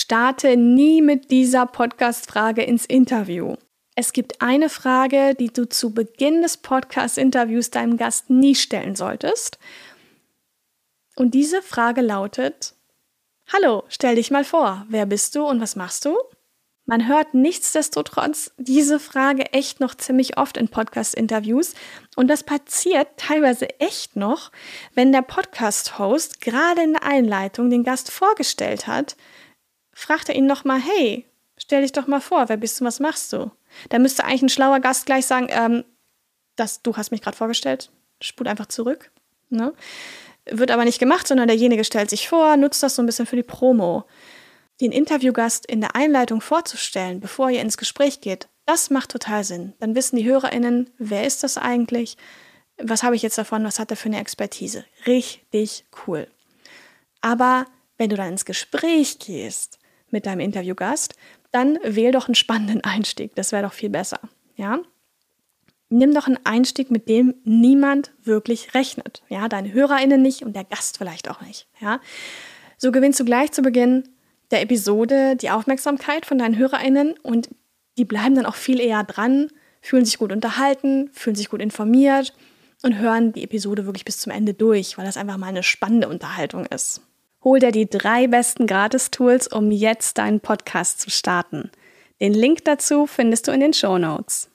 Starte nie mit dieser Podcast-Frage ins Interview. Es gibt eine Frage, die du zu Beginn des Podcast-Interviews deinem Gast nie stellen solltest. Und diese Frage lautet, Hallo, stell dich mal vor, wer bist du und was machst du? Man hört nichtsdestotrotz diese Frage echt noch ziemlich oft in Podcast-Interviews und das passiert teilweise echt noch, wenn der Podcast-Host gerade in der Einleitung den Gast vorgestellt hat, fragt er ihn nochmal, hey, stell dich doch mal vor, wer bist du, was machst du? Da müsste eigentlich ein schlauer Gast gleich sagen, ähm, das, du hast mich gerade vorgestellt, spult einfach zurück. Ne? Wird aber nicht gemacht, sondern derjenige stellt sich vor, nutzt das so ein bisschen für die Promo den Interviewgast in der Einleitung vorzustellen, bevor ihr ins Gespräch geht, das macht total Sinn. Dann wissen die HörerInnen, wer ist das eigentlich? Was habe ich jetzt davon? Was hat er für eine Expertise? Richtig cool. Aber wenn du dann ins Gespräch gehst mit deinem Interviewgast, dann wähl doch einen spannenden Einstieg. Das wäre doch viel besser. Ja? Nimm doch einen Einstieg, mit dem niemand wirklich rechnet. Ja, deine HörerInnen nicht und der Gast vielleicht auch nicht. Ja? So gewinnst du gleich zu Beginn der Episode die Aufmerksamkeit von deinen HörerInnen und die bleiben dann auch viel eher dran, fühlen sich gut unterhalten, fühlen sich gut informiert und hören die Episode wirklich bis zum Ende durch, weil das einfach mal eine spannende Unterhaltung ist. Hol dir die drei besten Gratis-Tools, um jetzt deinen Podcast zu starten. Den Link dazu findest du in den Show Notes.